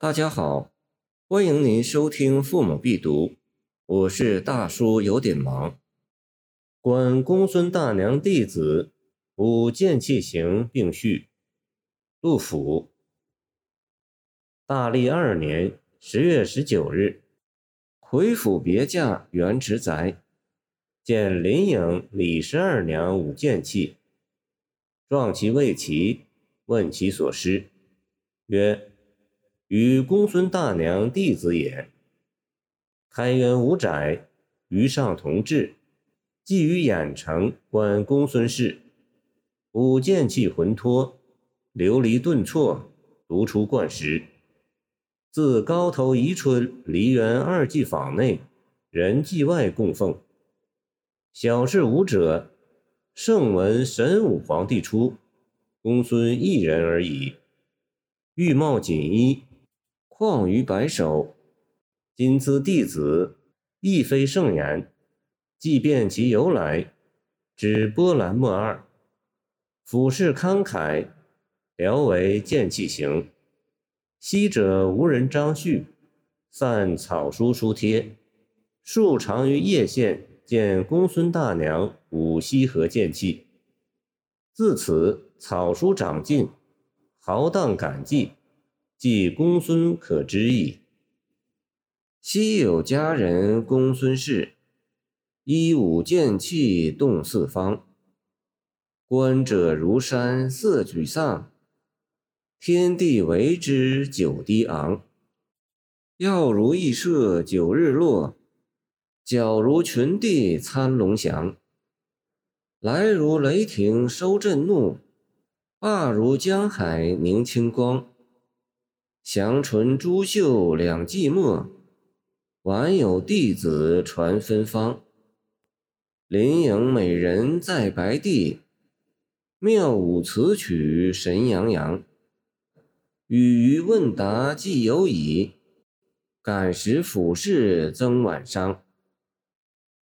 大家好，欢迎您收听《父母必读》，我是大叔，有点忙。观公孙大娘弟子五剑器行并序。杜甫。大历二年十月十九日，魁府别驾元池宅，见林颖李十二娘舞剑器，状其未齐，问其所失，曰。与公孙大娘弟子也。开元五载，于上同治，寄于兖城观公孙氏，舞剑气浑脱，流离顿挫，独出冠石。自高头宜春梨园二季坊内，人祭外供奉。小事舞者，圣闻神武皇帝出，公孙一人而已。玉帽锦衣。况于白首，今兹弟子亦非圣言，即便其由来，只波澜莫二。俯视慷慨，聊为剑气行。昔者无人张旭，散草书书帖。数常于叶县见公孙大娘舞西河剑气，自此草书长进，豪荡感激。即公孙可知矣。昔有佳人公孙氏，衣舞剑气动四方。观者如山色沮丧，天地为之久低昂。耀如羿射九日落，皎如群帝参龙翔。来如雷霆收震怒，罢如江海凝清光。祥纯朱秀两寂寞，晚有弟子传芬芳。林颖美人在白帝，妙舞词曲神洋洋。与于问答既有矣，感时俯视增晚伤。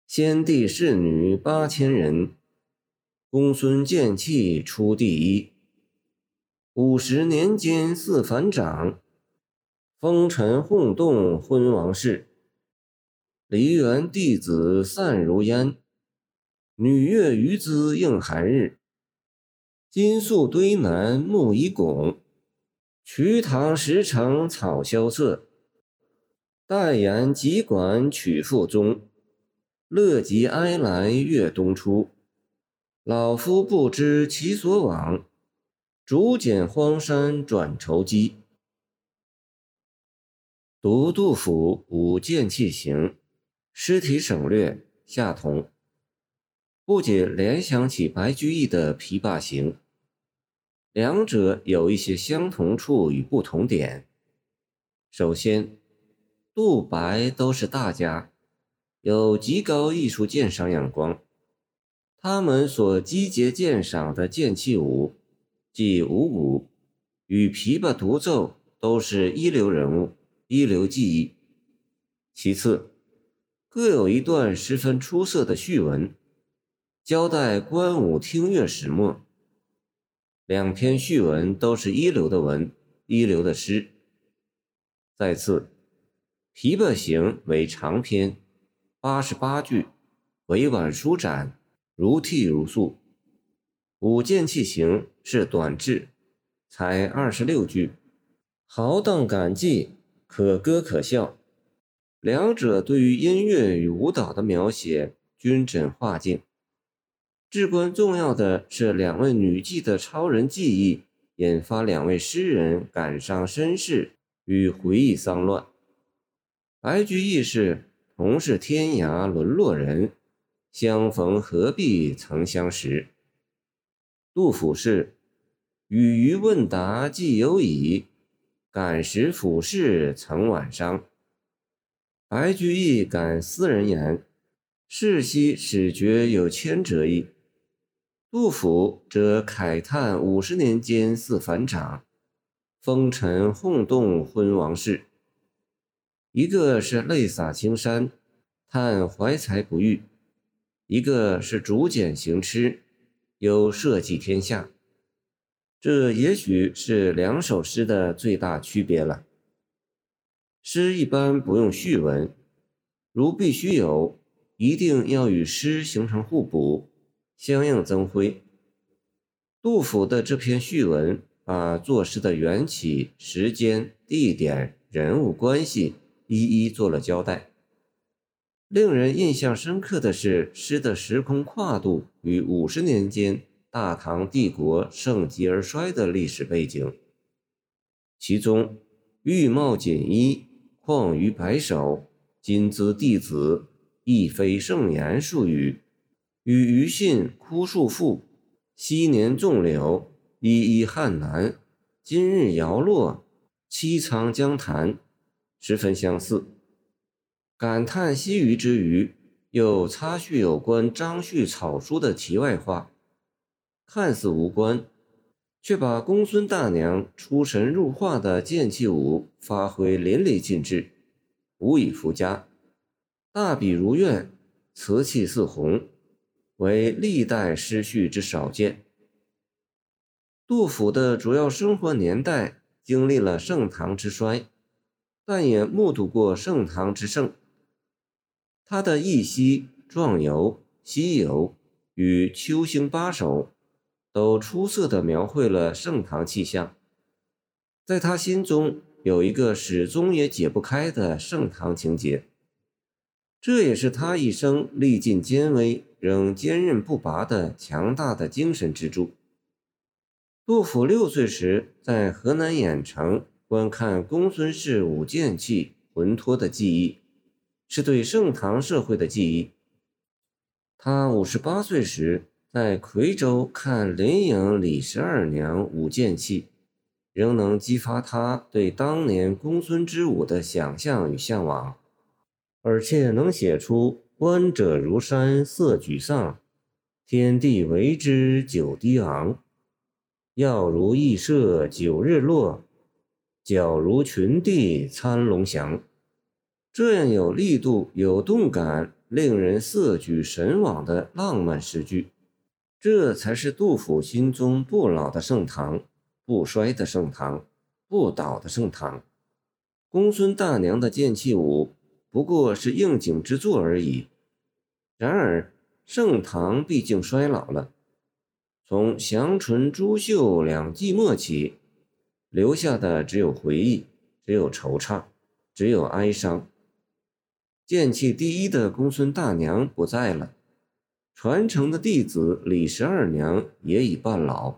先帝侍女八千人，公孙剑气出第一。五十年间似反掌。风尘轰动昏王室，梨园弟子散如烟。女乐余姿映寒日，金粟堆南木已拱。瞿塘石城草萧瑟，代言急管曲复宗。乐极哀来月东出，老夫不知其所往。竹简荒山转愁机。读杜甫《五剑器行》，诗体省略，下同。不仅联想起白居易的《琵琶行》，两者有一些相同处与不同点。首先，杜白都是大家，有极高艺术鉴赏眼光，他们所集结鉴赏的剑器舞，即五舞与琵琶独奏，都是一流人物。一流技艺。其次，各有一段十分出色的序文，交代观舞听乐始末。两篇序文都是一流的文，一流的诗。再次，《琵琶行》为长篇，八十八句，委婉舒展，如泣如诉；《舞剑器行》是短制，才二十六句，豪荡感激。可歌可笑，两者对于音乐与舞蹈的描写均臻画境。至关重要的是，两位女妓的超人技艺，引发两位诗人感伤身世与回忆丧乱。白居易是同是天涯沦落人，相逢何必曾相识。杜甫是语于问答既有矣。感时俯视曾晚伤。白居易感斯人言：“世兮始觉有千折意。”杜甫则慨叹五十年间似反掌，风尘轰动昏王室。一个是泪洒青山，叹怀才不遇；一个是竹简行痴，有社稷天下。这也许是两首诗的最大区别了。诗一般不用序文，如必须有，一定要与诗形成互补，相应增辉。杜甫的这篇序文，把作诗的缘起、时间、地点、人物关系一一做了交代。令人印象深刻的是，诗的时空跨度与五十年间大唐帝国盛极而衰的历史背景。其中“玉帽锦衣，况于白首；金姿弟子，亦非盛言”术语，与庾信《枯树赋》。昔年种柳，依依汉南；今日摇落，凄苍江潭，十分相似。感叹西隅之余，又插叙有关张旭草书的题外话，看似无关，却把公孙大娘出神入化的剑气舞发挥淋漓尽致，无以复加。大笔如愿，瓷器似红。为历代诗序之少见。杜甫的主要生活年代经历了盛唐之衰，但也目睹过盛唐之盛。他的《忆昔》《壮游》《西游》与《秋兴八首》都出色地描绘了盛唐气象。在他心中有一个始终也解不开的盛唐情结，这也是他一生历尽艰危。仍坚韧不拔的强大的精神支柱。杜甫六岁时在河南兖城观看公孙氏舞剑器浑脱的记忆，是对盛唐社会的记忆。他五十八岁时在夔州看林颖李十二娘舞剑器，仍能激发他对当年公孙之舞的想象与向往，而且能写出。观者如山色沮丧，天地为之久低昂。耀如羿射九日落，皎如群帝参龙翔。这样有力度、有动感、令人色举神往的浪漫诗句，这才是杜甫心中不老的盛唐、不衰的盛唐、不倒的盛唐。公孙大娘的剑气舞不过是应景之作而已。然而，盛唐毕竟衰老了。从祥纯、朱秀两季末起，留下的只有回忆，只有惆怅，只有哀伤。剑气第一的公孙大娘不在了，传承的弟子李十二娘也已半老，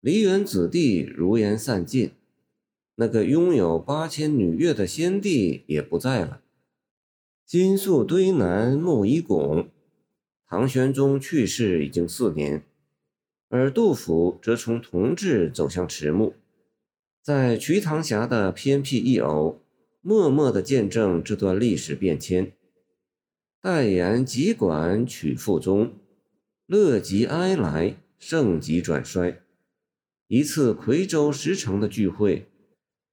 梨园子弟如烟散尽，那个拥有八千女乐的先帝也不在了。金粟堆南木已拱，唐玄宗去世已经四年，而杜甫则从同治走向迟暮，在瞿塘峡的偏僻一隅，默默地见证这段历史变迁。代言急管曲复宗，乐极哀来，盛极转衰。一次夔州十城的聚会。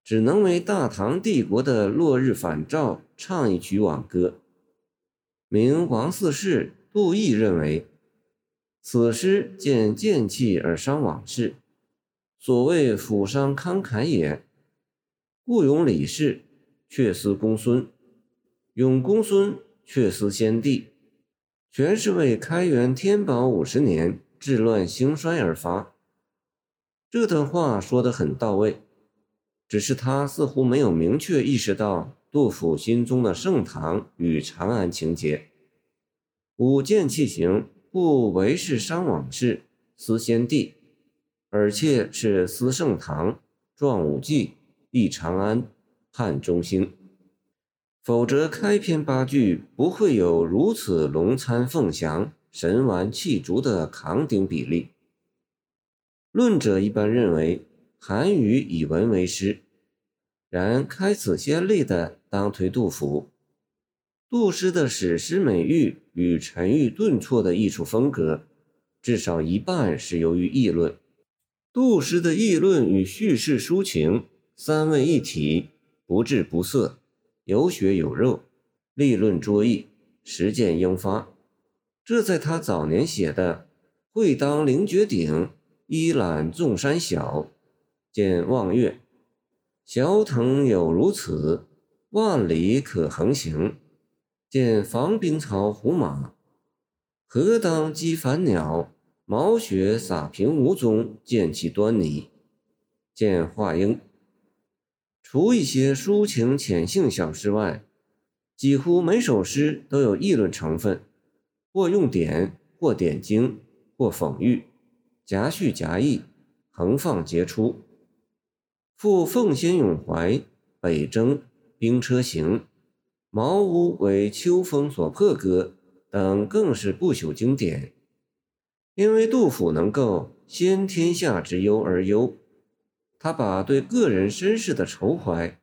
只能为大唐帝国的落日返照唱一曲挽歌。明王四世杜毅认为，此诗见剑气而伤往事，所谓抚伤慷慨也。故咏李氏，却思公孙；咏公孙，却思先帝，全是为开元天宝五十年治乱兴衰而发。这段话说得很到位。只是他似乎没有明确意识到杜甫心中的盛唐与长安情节。舞剑器行不唯是伤往事、思先帝，而且是思盛唐、壮武纪、忆长安、盼中兴。否则，开篇八句不会有如此龙餐凤翔、神完气足的扛鼎比例。论者一般认为。韩愈以文为师，然开此先例的当推杜甫。杜诗的史诗美誉与沉郁顿挫的艺术风格，至少一半是由于议论。杜诗的议论与叙事抒情三位一体，不滞不涩，有血有肉，立论卓异，实践应发。这在他早年写的“会当凌绝顶，一览众山小”。见望月，小腾有如此，万里可横行。见防兵曹胡马，何当击凡鸟？毛雪洒平无踪，见其端倪。见华英。除一些抒情浅性小诗外，几乎每首诗都有议论成分，或用典，或点睛，或讽喻，夹叙夹议，横放皆出。复奉先咏怀，北征，兵车行。茅屋为秋风所破歌等更是不朽经典，因为杜甫能够先天下之忧而忧，他把对个人身世的愁怀、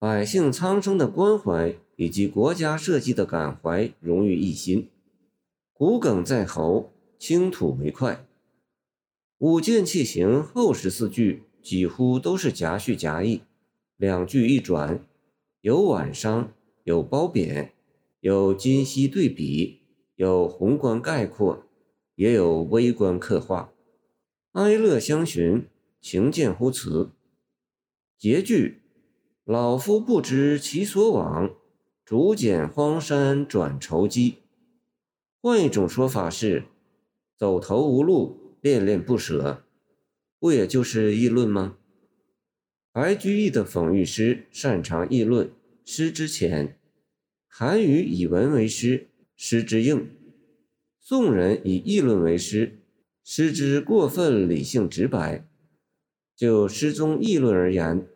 百姓苍生的关怀以及国家社稷的感怀融于一心，骨鲠在喉，倾吐为快。五剑器行后十四句几乎都是夹叙夹议，两句一转，有晚伤。有褒贬，有今昔对比，有宏观概括，也有微观刻画，哀乐相寻，情见乎辞。结句：老夫不知其所往，竹简荒山转愁机。换一种说法是：走投无路，恋恋不舍，不也就是议论吗？白居易的讽喻诗擅长议论。诗之浅，韩愈以文为诗，诗之硬；宋人以议论为诗，诗之过分理性直白。就诗中议论而言，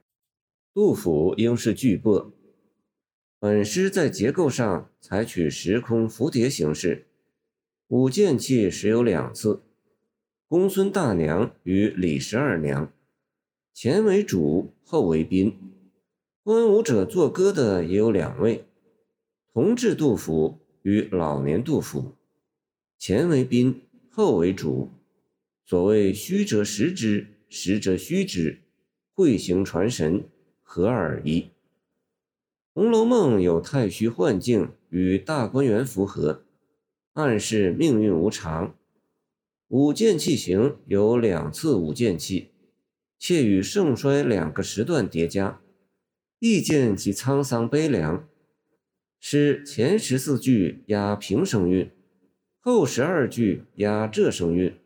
杜甫应是巨擘。本诗在结构上采取时空蝴蝶形式，舞剑器时有两次，公孙大娘与李十二娘，前为主，后为宾。观舞者作歌的也有两位，同治杜甫与老年杜甫，前为宾，后为主。所谓虚者实之，实则虚之，会形传神，合二为一。《红楼梦》有太虚幻境与大观园符合，暗示命运无常。五剑器行有两次五剑器，且与盛衰两个时段叠加。意见其沧桑悲凉，诗前十四句押平声韵，后十二句押仄声韵，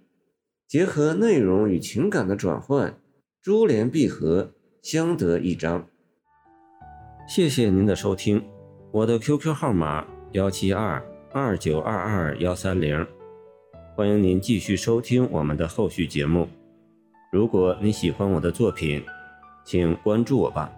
结合内容与情感的转换，珠联璧合，相得益彰。谢谢您的收听，我的 QQ 号码幺七二二九二二幺三零，欢迎您继续收听我们的后续节目。如果你喜欢我的作品，请关注我吧。